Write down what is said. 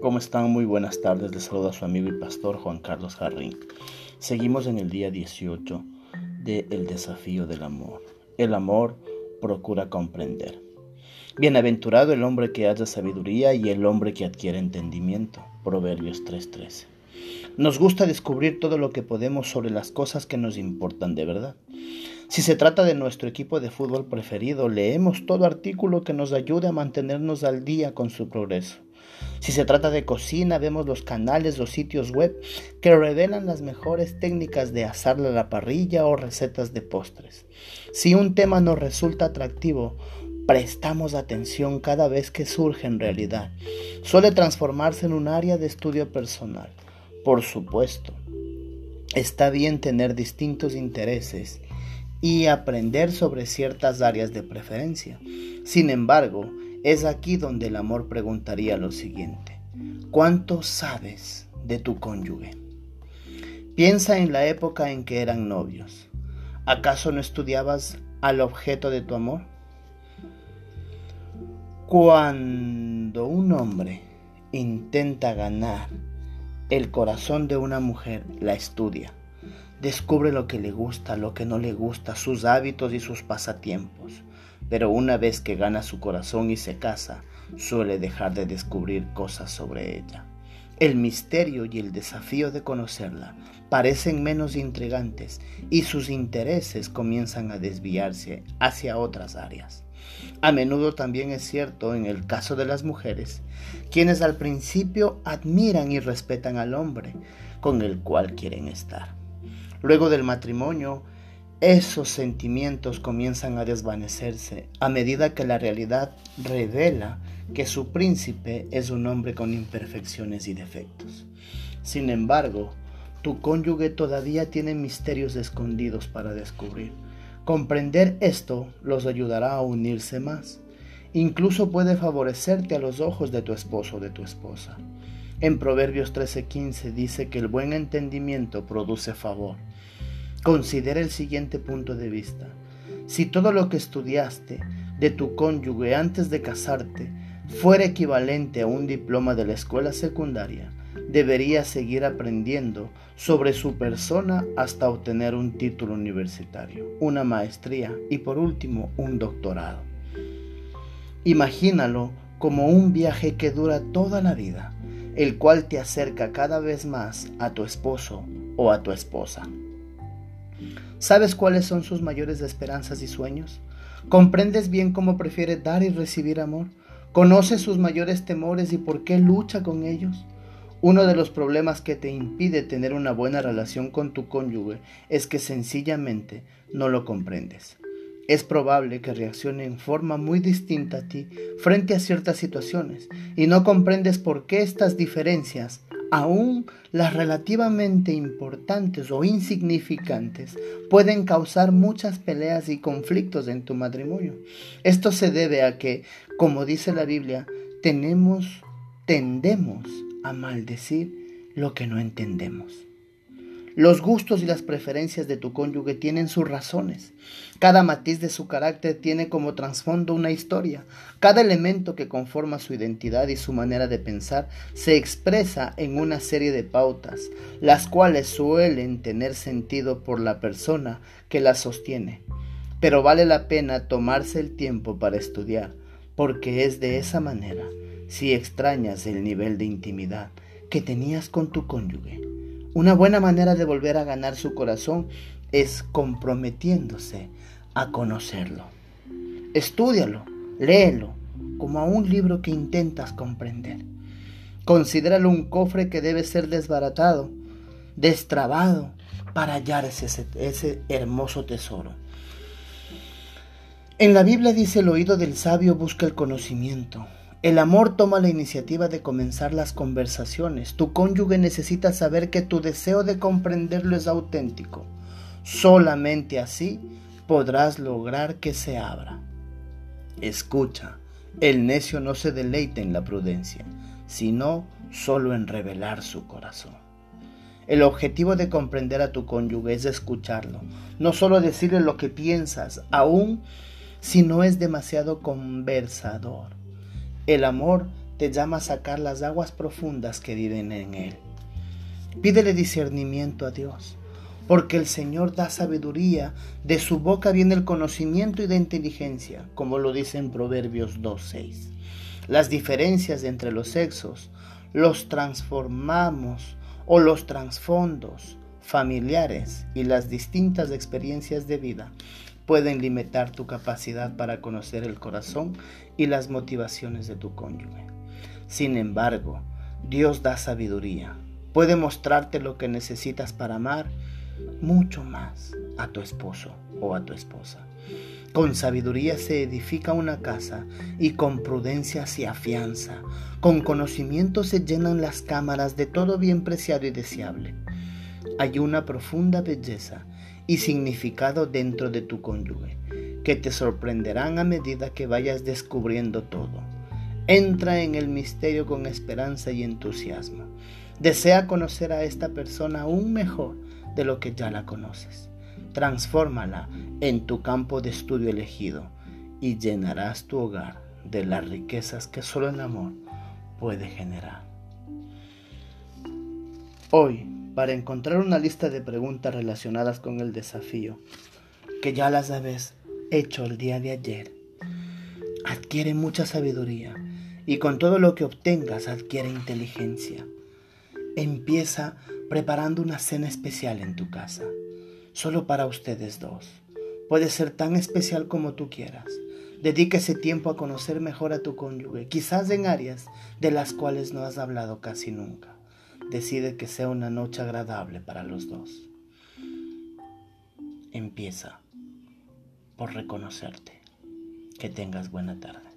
¿Cómo están? Muy buenas tardes. Les saluda su amigo y pastor Juan Carlos Jarrín. Seguimos en el día 18 de El desafío del amor. El amor procura comprender. Bienaventurado el hombre que haya sabiduría y el hombre que adquiere entendimiento. Proverbios 3:13. Nos gusta descubrir todo lo que podemos sobre las cosas que nos importan de verdad. Si se trata de nuestro equipo de fútbol preferido, leemos todo artículo que nos ayude a mantenernos al día con su progreso. Si se trata de cocina, vemos los canales o sitios web que revelan las mejores técnicas de asar a la parrilla o recetas de postres. Si un tema nos resulta atractivo, prestamos atención cada vez que surge en realidad. Suele transformarse en un área de estudio personal. Por supuesto, está bien tener distintos intereses y aprender sobre ciertas áreas de preferencia. Sin embargo, es aquí donde el amor preguntaría lo siguiente. ¿Cuánto sabes de tu cónyuge? Piensa en la época en que eran novios. ¿Acaso no estudiabas al objeto de tu amor? Cuando un hombre intenta ganar el corazón de una mujer, la estudia. Descubre lo que le gusta, lo que no le gusta, sus hábitos y sus pasatiempos pero una vez que gana su corazón y se casa, suele dejar de descubrir cosas sobre ella. El misterio y el desafío de conocerla parecen menos intrigantes y sus intereses comienzan a desviarse hacia otras áreas. A menudo también es cierto en el caso de las mujeres, quienes al principio admiran y respetan al hombre con el cual quieren estar. Luego del matrimonio, esos sentimientos comienzan a desvanecerse a medida que la realidad revela que su príncipe es un hombre con imperfecciones y defectos. Sin embargo, tu cónyuge todavía tiene misterios escondidos para descubrir. Comprender esto los ayudará a unirse más. Incluso puede favorecerte a los ojos de tu esposo o de tu esposa. En Proverbios 13:15 dice que el buen entendimiento produce favor Considera el siguiente punto de vista. Si todo lo que estudiaste de tu cónyuge antes de casarte fuera equivalente a un diploma de la escuela secundaria, deberías seguir aprendiendo sobre su persona hasta obtener un título universitario, una maestría y por último un doctorado. Imagínalo como un viaje que dura toda la vida, el cual te acerca cada vez más a tu esposo o a tu esposa. ¿Sabes cuáles son sus mayores esperanzas y sueños? ¿Comprendes bien cómo prefiere dar y recibir amor? ¿Conoces sus mayores temores y por qué lucha con ellos? Uno de los problemas que te impide tener una buena relación con tu cónyuge es que sencillamente no lo comprendes. Es probable que reaccione en forma muy distinta a ti frente a ciertas situaciones y no comprendes por qué estas diferencias aún las relativamente importantes o insignificantes pueden causar muchas peleas y conflictos en tu matrimonio. Esto se debe a que, como dice la Biblia, tenemos, tendemos a maldecir lo que no entendemos. Los gustos y las preferencias de tu cónyuge tienen sus razones. Cada matiz de su carácter tiene como trasfondo una historia. Cada elemento que conforma su identidad y su manera de pensar se expresa en una serie de pautas, las cuales suelen tener sentido por la persona que las sostiene. Pero vale la pena tomarse el tiempo para estudiar, porque es de esa manera, si extrañas el nivel de intimidad que tenías con tu cónyuge, una buena manera de volver a ganar su corazón es comprometiéndose a conocerlo. Estúdialo, léelo, como a un libro que intentas comprender. Considéralo un cofre que debe ser desbaratado, destrabado, para hallar ese, ese hermoso tesoro. En la Biblia dice el oído del sabio busca el conocimiento, el amor toma la iniciativa de comenzar las conversaciones. Tu cónyuge necesita saber que tu deseo de comprenderlo es auténtico. Solamente así podrás lograr que se abra. Escucha, el necio no se deleita en la prudencia, sino solo en revelar su corazón. El objetivo de comprender a tu cónyuge es escucharlo, no solo decirle lo que piensas, aún si no es demasiado conversador. El amor te llama a sacar las aguas profundas que viven en él. Pídele discernimiento a Dios, porque el Señor da sabiduría, de su boca viene el conocimiento y de inteligencia, como lo dice en Proverbios 2.6. Las diferencias entre los sexos los transformamos o los trasfondos familiares y las distintas experiencias de vida pueden limitar tu capacidad para conocer el corazón y las motivaciones de tu cónyuge. Sin embargo, Dios da sabiduría, puede mostrarte lo que necesitas para amar mucho más a tu esposo o a tu esposa. Con sabiduría se edifica una casa y con prudencia se afianza. Con conocimiento se llenan las cámaras de todo bien preciado y deseable. Hay una profunda belleza y significado dentro de tu cónyuge que te sorprenderán a medida que vayas descubriendo todo. Entra en el misterio con esperanza y entusiasmo. Desea conocer a esta persona aún mejor de lo que ya la conoces. Transfórmala en tu campo de estudio elegido y llenarás tu hogar de las riquezas que solo el amor puede generar. Hoy, para encontrar una lista de preguntas relacionadas con el desafío, que ya las habéis hecho el día de ayer, adquiere mucha sabiduría y con todo lo que obtengas adquiere inteligencia. Empieza preparando una cena especial en tu casa, solo para ustedes dos. Puede ser tan especial como tú quieras. Dedica ese tiempo a conocer mejor a tu cónyuge, quizás en áreas de las cuales no has hablado casi nunca. Decide que sea una noche agradable para los dos. Empieza por reconocerte. Que tengas buena tarde.